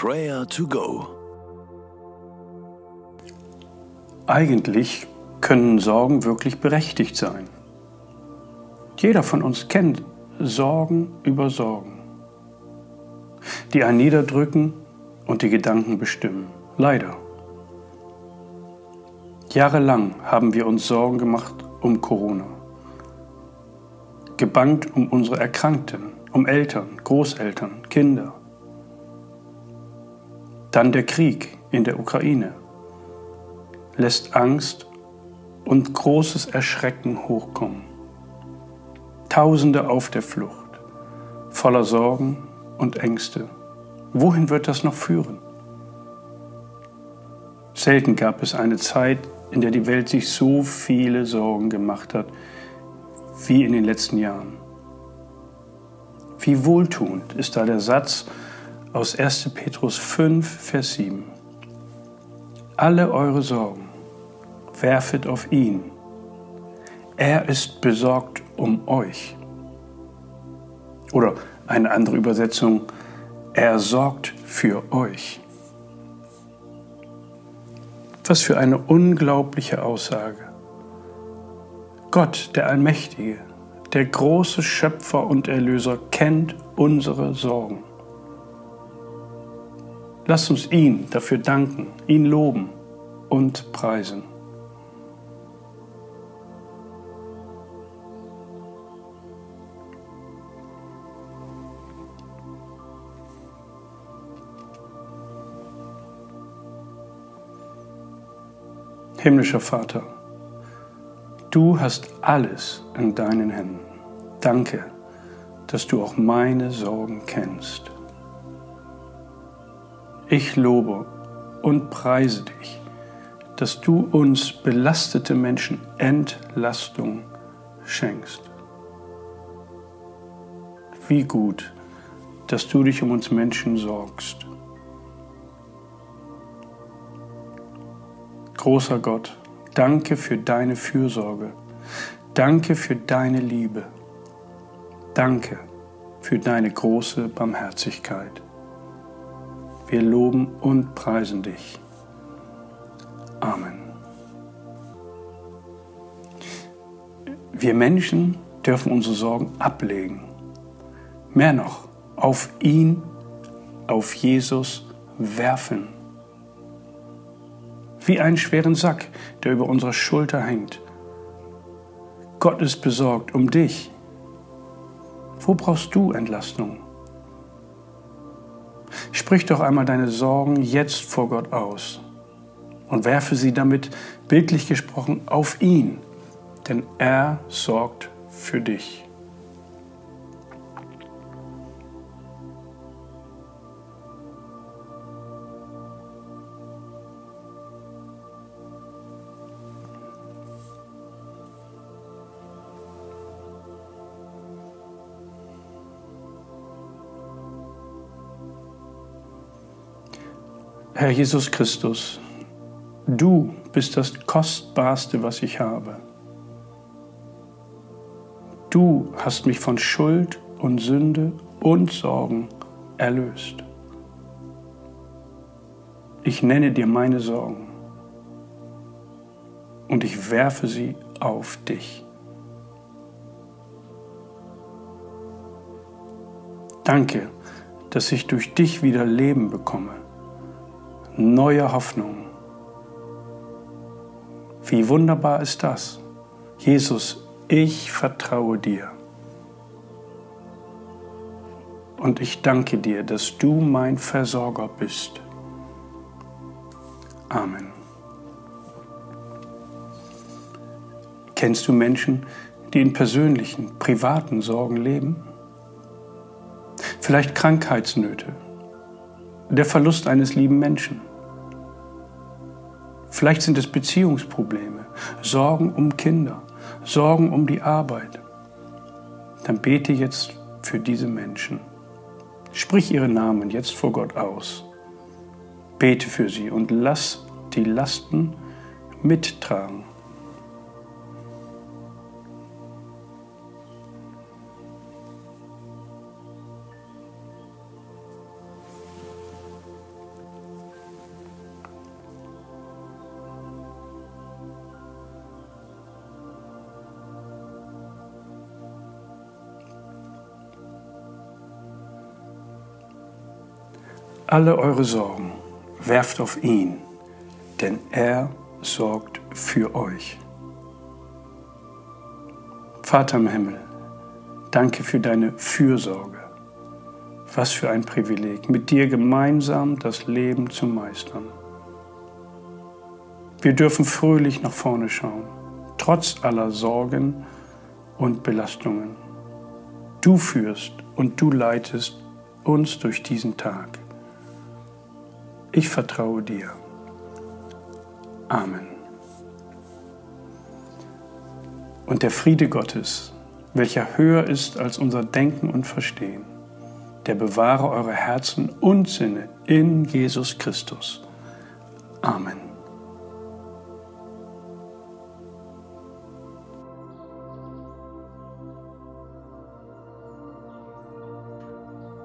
Prayer to Go. Eigentlich können Sorgen wirklich berechtigt sein. Jeder von uns kennt Sorgen über Sorgen, die einen niederdrücken und die Gedanken bestimmen. Leider. Jahrelang haben wir uns Sorgen gemacht um Corona. Gebangt um unsere Erkrankten, um Eltern, Großeltern, Kinder. Dann der Krieg in der Ukraine lässt Angst und großes Erschrecken hochkommen. Tausende auf der Flucht, voller Sorgen und Ängste. Wohin wird das noch führen? Selten gab es eine Zeit, in der die Welt sich so viele Sorgen gemacht hat wie in den letzten Jahren. Wie wohltuend ist da der Satz aus 1. Petrus 5, Vers 7. Alle eure Sorgen werfet auf ihn. Er ist besorgt um euch. Oder eine andere Übersetzung, er sorgt für euch. Was für eine unglaubliche Aussage. Gott, der Allmächtige, der große Schöpfer und Erlöser, kennt unsere Sorgen. Lass uns ihn dafür danken, ihn loben und preisen. Himmlischer Vater, du hast alles in deinen Händen. Danke, dass du auch meine Sorgen kennst. Ich lobe und preise dich, dass du uns belastete Menschen Entlastung schenkst. Wie gut, dass du dich um uns Menschen sorgst. Großer Gott, danke für deine Fürsorge. Danke für deine Liebe. Danke für deine große Barmherzigkeit. Wir loben und preisen dich. Amen. Wir Menschen dürfen unsere Sorgen ablegen. Mehr noch, auf ihn, auf Jesus werfen wie einen schweren Sack, der über unserer Schulter hängt. Gott ist besorgt um dich. Wo brauchst du Entlastung? Sprich doch einmal deine Sorgen jetzt vor Gott aus und werfe sie damit, bildlich gesprochen, auf ihn, denn er sorgt für dich. Herr Jesus Christus, du bist das Kostbarste, was ich habe. Du hast mich von Schuld und Sünde und Sorgen erlöst. Ich nenne dir meine Sorgen und ich werfe sie auf dich. Danke, dass ich durch dich wieder Leben bekomme neue Hoffnung. Wie wunderbar ist das? Jesus, ich vertraue dir. Und ich danke dir, dass du mein Versorger bist. Amen. Kennst du Menschen, die in persönlichen, privaten Sorgen leben? Vielleicht Krankheitsnöte, der Verlust eines lieben Menschen. Vielleicht sind es Beziehungsprobleme, Sorgen um Kinder, Sorgen um die Arbeit. Dann bete jetzt für diese Menschen. Sprich ihre Namen jetzt vor Gott aus. Bete für sie und lass die Lasten mittragen. Alle eure Sorgen werft auf ihn, denn er sorgt für euch. Vater im Himmel, danke für deine Fürsorge. Was für ein Privileg, mit dir gemeinsam das Leben zu meistern. Wir dürfen fröhlich nach vorne schauen, trotz aller Sorgen und Belastungen. Du führst und du leitest uns durch diesen Tag. Ich vertraue dir. Amen. Und der Friede Gottes, welcher höher ist als unser Denken und Verstehen, der bewahre eure Herzen und Sinne in Jesus Christus. Amen.